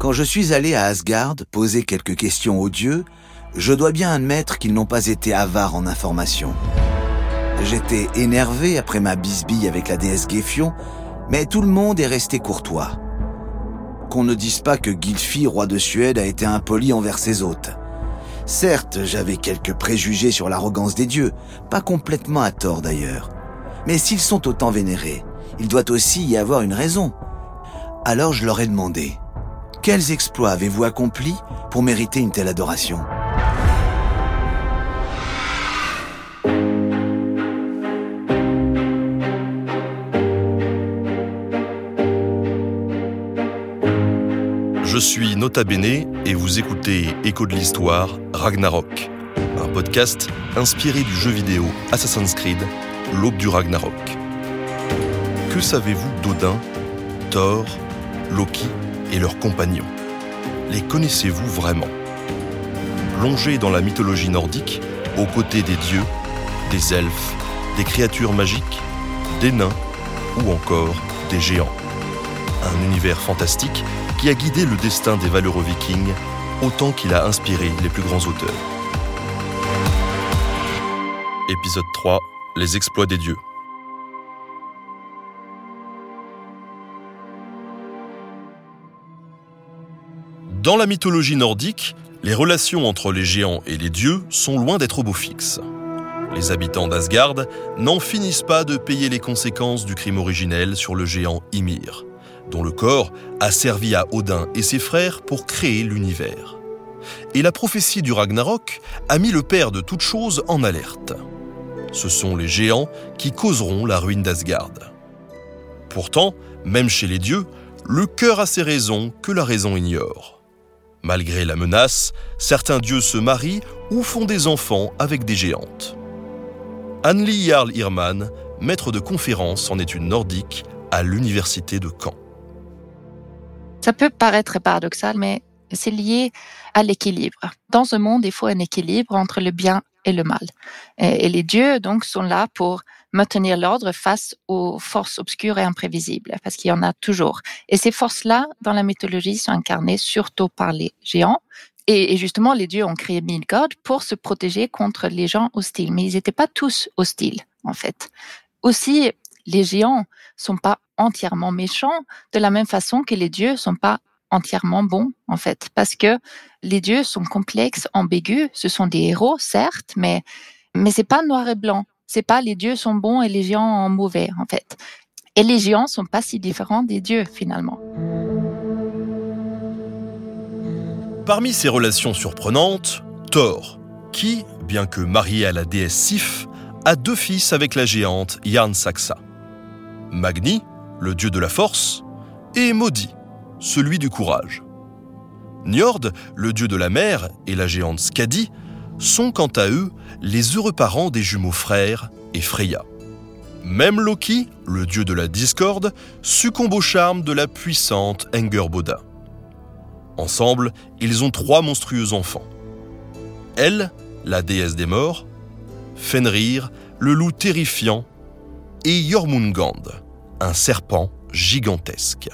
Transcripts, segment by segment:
Quand je suis allé à Asgard poser quelques questions aux dieux, je dois bien admettre qu'ils n'ont pas été avares en informations. J'étais énervé après ma bisbille avec la déesse Géphion, mais tout le monde est resté courtois. Qu'on ne dise pas que Gylfi, roi de Suède, a été impoli envers ses hôtes. Certes, j'avais quelques préjugés sur l'arrogance des dieux, pas complètement à tort d'ailleurs. Mais s'ils sont autant vénérés, il doit aussi y avoir une raison. Alors je leur ai demandé, quels exploits avez-vous accomplis pour mériter une telle adoration? Je suis Nota Bene et vous écoutez Écho de l'Histoire, Ragnarok, un podcast inspiré du jeu vidéo Assassin's Creed, l'aube du Ragnarok. Que savez-vous d'Odin, Thor, Loki? Et leurs compagnons Les connaissez-vous vraiment? Plongez dans la mythologie nordique, aux côtés des dieux, des elfes, des créatures magiques, des nains ou encore des géants. Un univers fantastique qui a guidé le destin des valeureux vikings autant qu'il a inspiré les plus grands auteurs. Épisode 3 Les exploits des dieux. Dans la mythologie nordique, les relations entre les géants et les dieux sont loin d'être au beau fixe. Les habitants d'Asgard n'en finissent pas de payer les conséquences du crime originel sur le géant Ymir dont le corps a servi à Odin et ses frères pour créer l'univers. Et la prophétie du Ragnarok a mis le père de toutes choses en alerte. Ce sont les géants qui causeront la ruine d'Asgard. Pourtant, même chez les dieux, le cœur a ses raisons que la raison ignore. Malgré la menace, certains dieux se marient ou font des enfants avec des géantes. Anneli Jarl Irman, maître de conférence en études nordiques à l'université de Caen. Ça peut paraître paradoxal, mais c'est lié à l'équilibre. Dans ce monde, il faut un équilibre entre le bien et le mal. Et les dieux, donc, sont là pour maintenir l'ordre face aux forces obscures et imprévisibles, parce qu'il y en a toujours. Et ces forces-là, dans la mythologie, sont incarnées surtout par les géants. Et justement, les dieux ont créé Midgard pour se protéger contre les gens hostiles. Mais ils n'étaient pas tous hostiles, en fait. Aussi, les géants sont pas entièrement méchants, de la même façon que les dieux sont pas entièrement bons, en fait, parce que les dieux sont complexes, ambigus. Ce sont des héros, certes, mais mais c'est pas noir et blanc. C'est pas les dieux sont bons et les géants sont mauvais, en fait. Et les géants sont pas si différents des dieux, finalement. Parmi ces relations surprenantes, Thor, qui, bien que marié à la déesse Sif, a deux fils avec la géante Yarn Saxa. Magni, le dieu de la force, et Maudit, celui du courage. Njord, le dieu de la mer, et la géante Skadi sont quant à eux les heureux parents des jumeaux frères et Freya. Même Loki, le dieu de la discorde, succombe au charme de la puissante Engerboda. Ensemble, ils ont trois monstrueux enfants. Elle, la déesse des morts, Fenrir, le loup terrifiant, et Jormungand, un serpent gigantesque.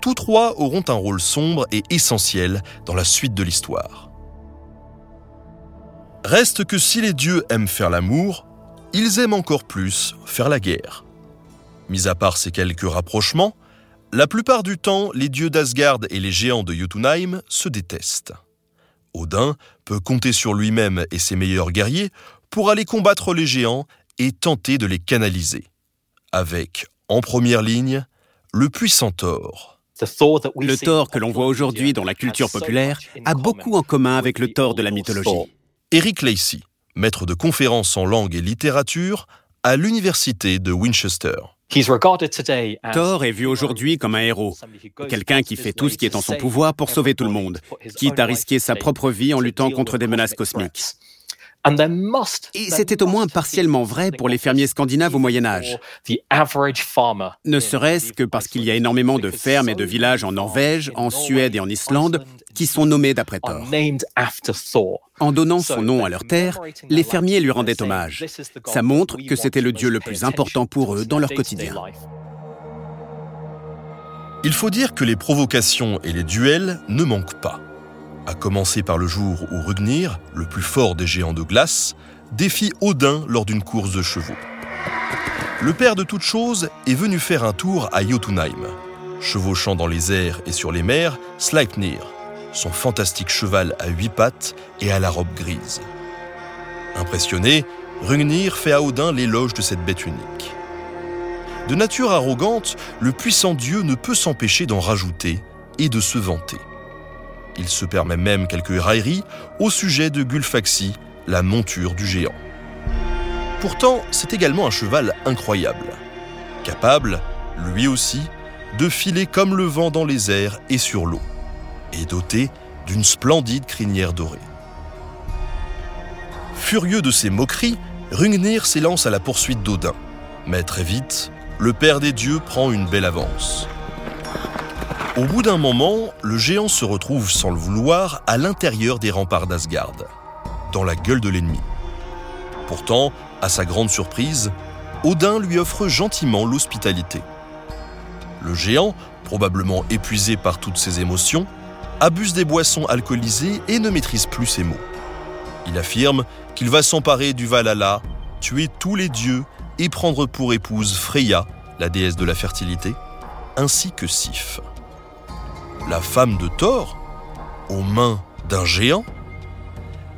Tous trois auront un rôle sombre et essentiel dans la suite de l'histoire. Reste que si les dieux aiment faire l'amour, ils aiment encore plus faire la guerre. Mis à part ces quelques rapprochements, la plupart du temps, les dieux d'Asgard et les géants de Jotunheim se détestent. Odin peut compter sur lui-même et ses meilleurs guerriers pour aller combattre les géants et tenter de les canaliser. Avec, en première ligne, le puissant Thor. Le Thor que l'on voit aujourd'hui dans la culture populaire a beaucoup en commun avec le Thor de la mythologie. Eric Lacey, maître de conférences en langue et littérature, à l'université de Winchester. Thor est vu aujourd'hui comme un héros, quelqu'un qui fait tout ce qui est en son pouvoir pour sauver tout le monde, quitte à risquer sa propre vie en luttant contre des menaces cosmiques. Et c'était au moins partiellement vrai pour les fermiers scandinaves au Moyen Âge. Ne serait-ce que parce qu'il y a énormément de fermes et de villages en Norvège, en Suède et en Islande qui sont nommés d'après Thor. En donnant son nom à leur terre, les fermiers lui rendaient hommage. Ça montre que c'était le dieu le plus important pour eux dans leur quotidien. Il faut dire que les provocations et les duels ne manquent pas à commencer par le jour où Rugnir, le plus fort des géants de glace, défie Odin lors d'une course de chevaux. Le père de toutes choses est venu faire un tour à Jotunheim, chevauchant dans les airs et sur les mers Sleipnir, son fantastique cheval à huit pattes et à la robe grise. Impressionné, Rugnir fait à Odin l'éloge de cette bête unique. De nature arrogante, le puissant dieu ne peut s'empêcher d'en rajouter et de se vanter. Il se permet même quelques railleries au sujet de Gulfaxi, la monture du géant. Pourtant, c'est également un cheval incroyable, capable, lui aussi, de filer comme le vent dans les airs et sur l'eau, et doté d'une splendide crinière dorée. Furieux de ces moqueries, Rungnir s'élance à la poursuite d'Odin. Mais très vite, le père des dieux prend une belle avance. Au bout d'un moment, le géant se retrouve sans le vouloir à l'intérieur des remparts d'Asgard, dans la gueule de l'ennemi. Pourtant, à sa grande surprise, Odin lui offre gentiment l'hospitalité. Le géant, probablement épuisé par toutes ses émotions, abuse des boissons alcoolisées et ne maîtrise plus ses mots. Il affirme qu'il va s'emparer du Valhalla, tuer tous les dieux et prendre pour épouse Freya, la déesse de la fertilité, ainsi que Sif la femme de Thor, aux mains d'un géant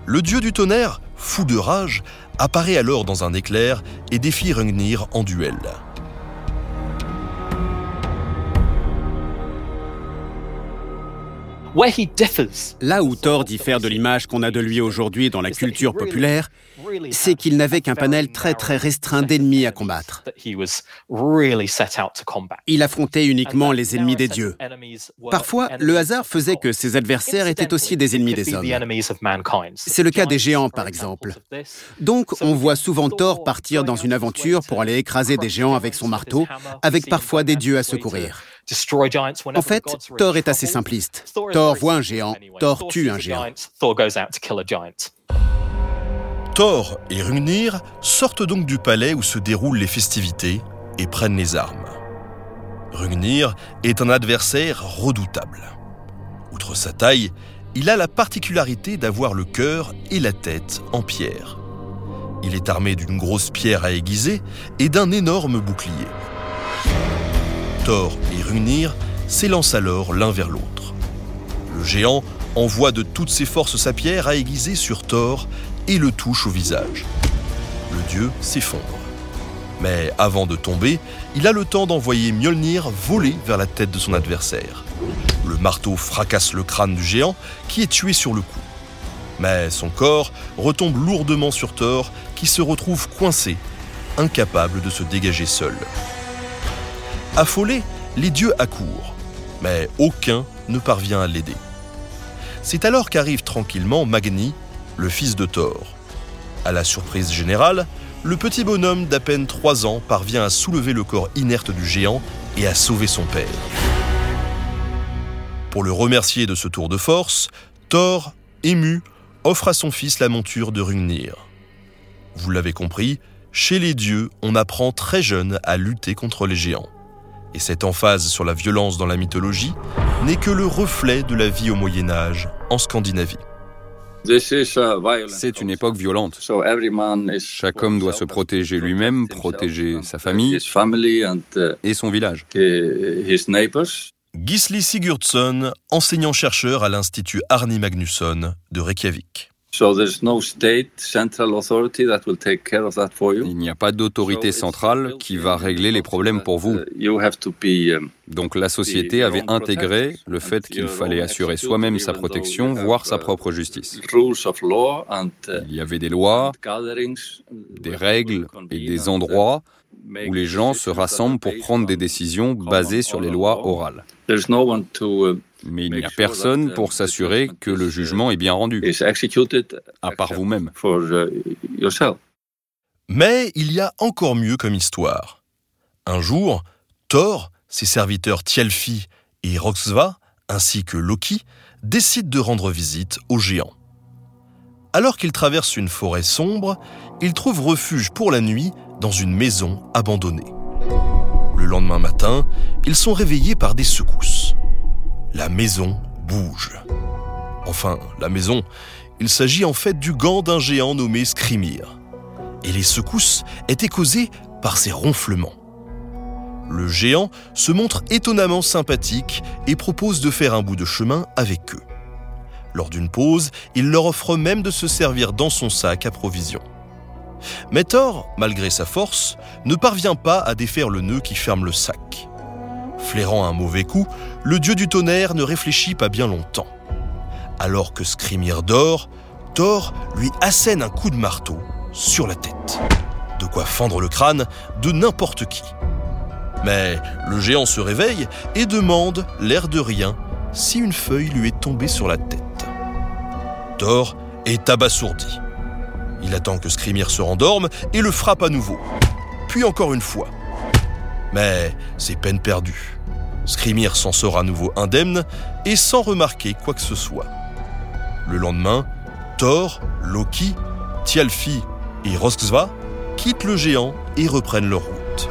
Le dieu du tonnerre, fou de rage, apparaît alors dans un éclair et défie Rungnir en duel. Là où Thor diffère de l'image qu'on a de lui aujourd'hui dans la culture populaire, c'est qu'il n'avait qu'un panel très très restreint d'ennemis à combattre. Il affrontait uniquement les ennemis des dieux. Parfois, le hasard faisait que ses adversaires étaient aussi des ennemis des hommes. C'est le cas des géants, par exemple. Donc, on voit souvent Thor partir dans une aventure pour aller écraser des géants avec son marteau, avec parfois des dieux à secourir. En fait, Thor est assez simpliste. Thor voit un géant, Thor tue un géant. Thor et Rungnir sortent donc du palais où se déroulent les festivités et prennent les armes. Rungnir est un adversaire redoutable. Outre sa taille, il a la particularité d'avoir le cœur et la tête en pierre. Il est armé d'une grosse pierre à aiguiser et d'un énorme bouclier. Thor et Rungnir s'élancent alors l'un vers l'autre. Le géant envoie de toutes ses forces sa pierre à aiguiser sur Thor et le touche au visage. Le dieu s'effondre. Mais avant de tomber, il a le temps d'envoyer Mjolnir voler vers la tête de son adversaire. Le marteau fracasse le crâne du géant qui est tué sur le coup. Mais son corps retombe lourdement sur Thor qui se retrouve coincé, incapable de se dégager seul. Affolés, les dieux accourent, mais aucun ne parvient à l'aider. C'est alors qu'arrive tranquillement Magni, le fils de Thor. À la surprise générale, le petit bonhomme d'à peine 3 ans parvient à soulever le corps inerte du géant et à sauver son père. Pour le remercier de ce tour de force, Thor, ému, offre à son fils la monture de Rungnir. Vous l'avez compris, chez les dieux, on apprend très jeune à lutter contre les géants. Et cette emphase sur la violence dans la mythologie n'est que le reflet de la vie au Moyen Âge en Scandinavie. C'est une époque violente. Chaque homme doit se protéger lui-même, protéger sa famille et son village. Gisli Sigurdsson, enseignant-chercheur à l'Institut Arni Magnusson de Reykjavik. Il n'y a pas d'autorité centrale qui va régler les problèmes pour vous. Uh, um, Donc la société avait intégré le fait qu'il fallait assurer soi-même sa protection, voire sa propre justice. Il y avait des lois, des règles et des endroits où les gens se rassemblent pour prendre des décisions basées sur les lois orales. Mais il n'y a personne pour s'assurer que le jugement est bien rendu, à part vous-même. Mais il y a encore mieux comme histoire. Un jour, Thor, ses serviteurs Thialfi et Roxva, ainsi que Loki, décident de rendre visite aux géants. Alors qu'ils traversent une forêt sombre, ils trouvent refuge pour la nuit dans une maison abandonnée. Le lendemain matin, ils sont réveillés par des secousses. La maison bouge. Enfin, la maison, il s'agit en fait du gant d'un géant nommé Skrimir. Et les secousses étaient causées par ses ronflements. Le géant se montre étonnamment sympathique et propose de faire un bout de chemin avec eux. Lors d'une pause, il leur offre même de se servir dans son sac à provisions. Mais Thor, malgré sa force, ne parvient pas à défaire le nœud qui ferme le sac. Flairant un mauvais coup, le dieu du tonnerre ne réfléchit pas bien longtemps. Alors que Skrimir dort, Thor lui assène un coup de marteau sur la tête. De quoi fendre le crâne de n'importe qui. Mais le géant se réveille et demande, l'air de rien, si une feuille lui est tombée sur la tête. Thor est abasourdi. Il attend que Skrimir se rendorme et le frappe à nouveau. Puis encore une fois. Mais c'est peine perdue. Skrimir s'en sort à nouveau indemne et sans remarquer quoi que ce soit. Le lendemain, Thor, Loki, Thialfi et Roskva quittent le géant et reprennent leur route.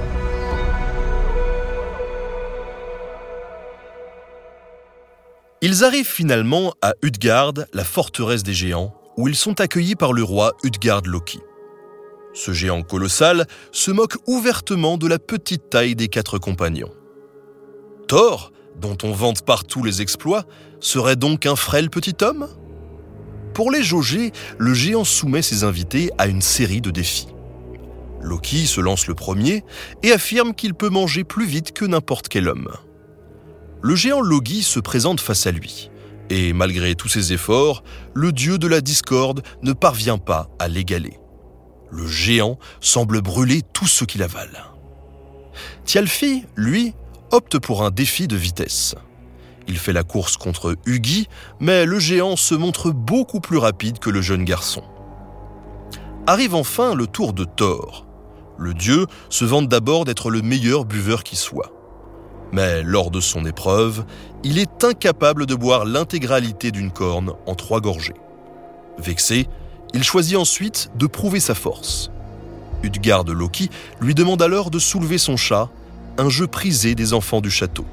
Ils arrivent finalement à Utgard, la forteresse des géants, où ils sont accueillis par le roi Utgard Loki. Ce géant colossal se moque ouvertement de la petite taille des quatre compagnons. Thor, dont on vante partout les exploits, serait donc un frêle petit homme? Pour les jauger, le géant soumet ses invités à une série de défis. Loki se lance le premier et affirme qu'il peut manger plus vite que n'importe quel homme. Le géant Logi se présente face à lui. Et malgré tous ses efforts, le dieu de la discorde ne parvient pas à l'égaler. Le géant semble brûler tout ce qu'il avale. Thialfi, lui, opte pour un défi de vitesse. Il fait la course contre Hugi, mais le géant se montre beaucoup plus rapide que le jeune garçon. Arrive enfin le tour de Thor. Le dieu se vante d'abord d'être le meilleur buveur qui soit. Mais lors de son épreuve, il est incapable de boire l'intégralité d'une corne en trois gorgées. Vexé, il choisit ensuite de prouver sa force. Utgard Loki lui demande alors de soulever son chat, un jeu prisé des enfants du château.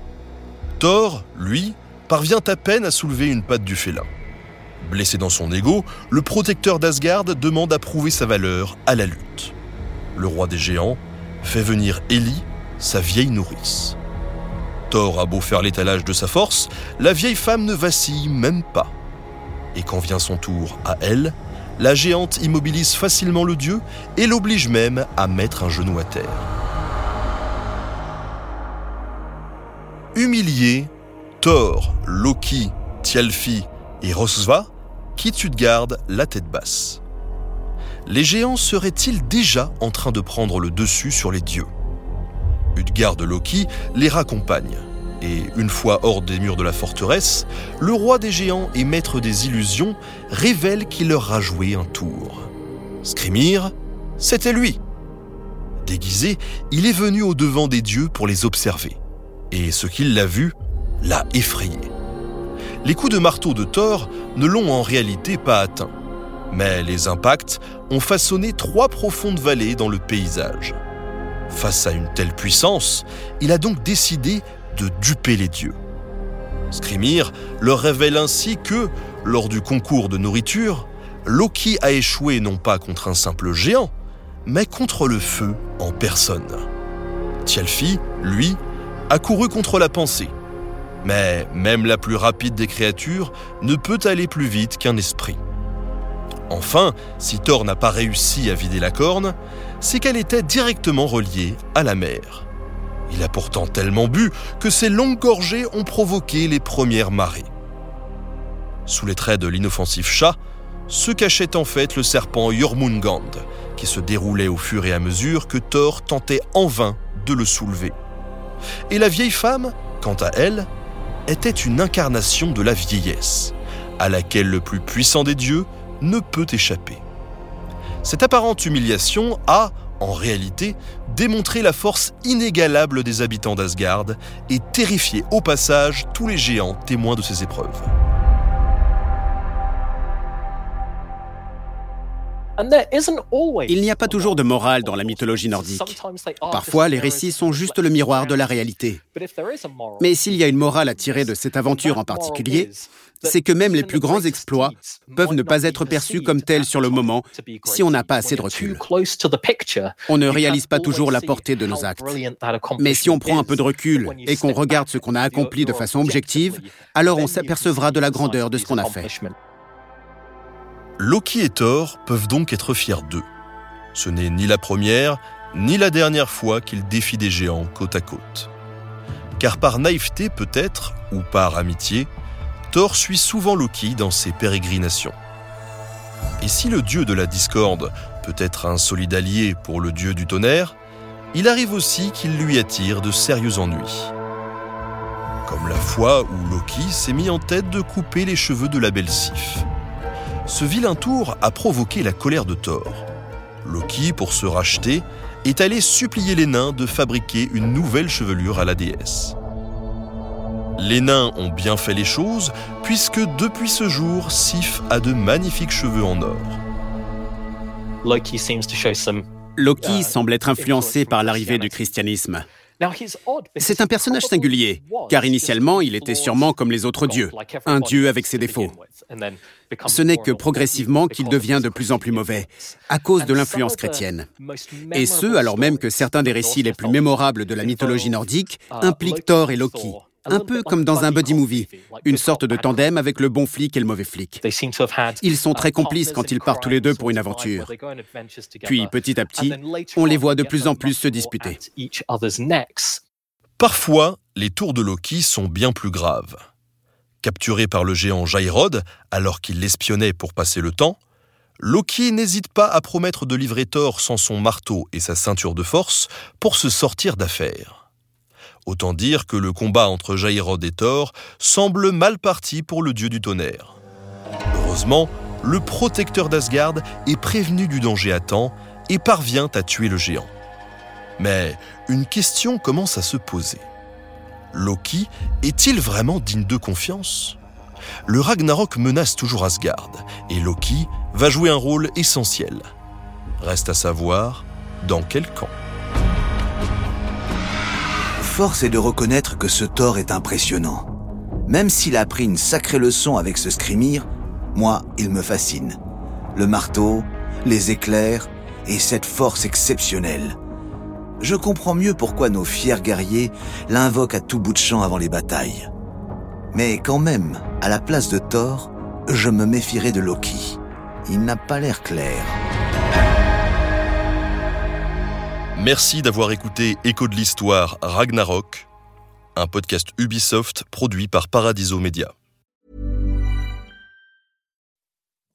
Thor, lui, parvient à peine à soulever une patte du félin. Blessé dans son ego, le protecteur d'Asgard demande à prouver sa valeur à la lutte. Le roi des géants fait venir Ellie, sa vieille nourrice. Thor a beau faire l'étalage de sa force, la vieille femme ne vacille même pas. Et quand vient son tour à elle, la géante immobilise facilement le dieu et l'oblige même à mettre un genou à terre. Humilié, Thor, Loki, Thialfi et Rosva quittent Utgard la tête basse. Les géants seraient-ils déjà en train de prendre le dessus sur les dieux? Utgard de Loki les raccompagne. Et une fois hors des murs de la forteresse, le roi des géants et maître des illusions révèle qu'il leur a joué un tour. Skrimir, c'était lui. Déguisé, il est venu au devant des dieux pour les observer. Et ce qu'il l'a vu l'a effrayé. Les coups de marteau de Thor ne l'ont en réalité pas atteint. Mais les impacts ont façonné trois profondes vallées dans le paysage. Face à une telle puissance, il a donc décidé de duper les dieux. Skrimir leur révèle ainsi que, lors du concours de nourriture, Loki a échoué non pas contre un simple géant, mais contre le feu en personne. Thialfi, lui, a couru contre la pensée. Mais même la plus rapide des créatures ne peut aller plus vite qu'un esprit. Enfin, si Thor n'a pas réussi à vider la corne, c'est qu'elle était directement reliée à la mer. Il a pourtant tellement bu que ces longues gorgées ont provoqué les premières marées. Sous les traits de l'inoffensif chat, se cachait en fait le serpent Jormungand, qui se déroulait au fur et à mesure que Thor tentait en vain de le soulever. Et la vieille femme, quant à elle, était une incarnation de la vieillesse, à laquelle le plus puissant des dieux ne peut échapper. Cette apparente humiliation a, en réalité, démontré la force inégalable des habitants d'Asgard et terrifié au passage tous les géants témoins de ces épreuves. Il n'y a pas toujours de morale dans la mythologie nordique. Parfois, les récits sont juste le miroir de la réalité. Mais s'il y a une morale à tirer de cette aventure en particulier, c'est que même les plus grands exploits peuvent ne pas être perçus comme tels sur le moment si on n'a pas assez de recul. On ne réalise pas toujours la portée de nos actes. Mais si on prend un peu de recul et qu'on regarde ce qu'on a accompli de façon objective, alors on s'apercevra de la grandeur de ce qu'on a fait. Loki et Thor peuvent donc être fiers d'eux. Ce n'est ni la première, ni la dernière fois qu'ils défient des géants côte à côte. Car par naïveté peut-être, ou par amitié, Thor suit souvent Loki dans ses pérégrinations. Et si le dieu de la discorde peut être un solide allié pour le dieu du tonnerre, il arrive aussi qu'il lui attire de sérieux ennuis. Comme la fois où Loki s'est mis en tête de couper les cheveux de la belle Sif ce vilain tour a provoqué la colère de Thor. Loki, pour se racheter, est allé supplier les nains de fabriquer une nouvelle chevelure à la déesse. Les nains ont bien fait les choses, puisque depuis ce jour, Sif a de magnifiques cheveux en or. Loki uh, semble être influencé par l'arrivée du christianisme. C'est un personnage singulier, car initialement il était sûrement comme les autres dieux, un dieu avec ses défauts. Ce n'est que progressivement qu'il devient de plus en plus mauvais, à cause de l'influence chrétienne. Et ce, alors même que certains des récits les plus mémorables de la mythologie nordique impliquent Thor et Loki, un peu comme dans un buddy movie, une sorte de tandem avec le bon flic et le mauvais flic. Ils sont très complices quand ils partent tous les deux pour une aventure. Puis petit à petit, on les voit de plus en plus se disputer. Parfois, les tours de Loki sont bien plus graves. Capturé par le géant Jairod alors qu'il l'espionnait pour passer le temps, Loki n'hésite pas à promettre de livrer Thor sans son marteau et sa ceinture de force pour se sortir d'affaire. Autant dire que le combat entre Jairod et Thor semble mal parti pour le dieu du tonnerre. Heureusement, le protecteur d'Asgard est prévenu du danger à temps et parvient à tuer le géant. Mais une question commence à se poser. Loki est-il vraiment digne de confiance? Le Ragnarok menace toujours Asgard, et Loki va jouer un rôle essentiel. Reste à savoir dans quel camp. Force est de reconnaître que ce Thor est impressionnant. Même s'il a pris une sacrée leçon avec ce Scrimir, moi, il me fascine. Le marteau, les éclairs et cette force exceptionnelle je comprends mieux pourquoi nos fiers guerriers l'invoquent à tout bout de champ avant les batailles. Mais quand même, à la place de Thor, je me méfierais de Loki. Il n'a pas l'air clair. Merci d'avoir écouté Écho de l'Histoire Ragnarok, un podcast Ubisoft produit par Paradiso Media.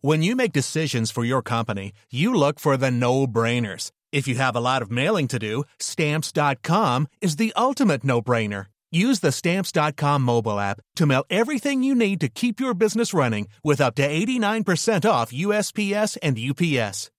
When you make decisions for your company, you look for the no-brainers. If you have a lot of mailing to do, stamps.com is the ultimate no-brainer. Use the stamps.com mobile app to mail everything you need to keep your business running with up to 89% off USPS and UPS.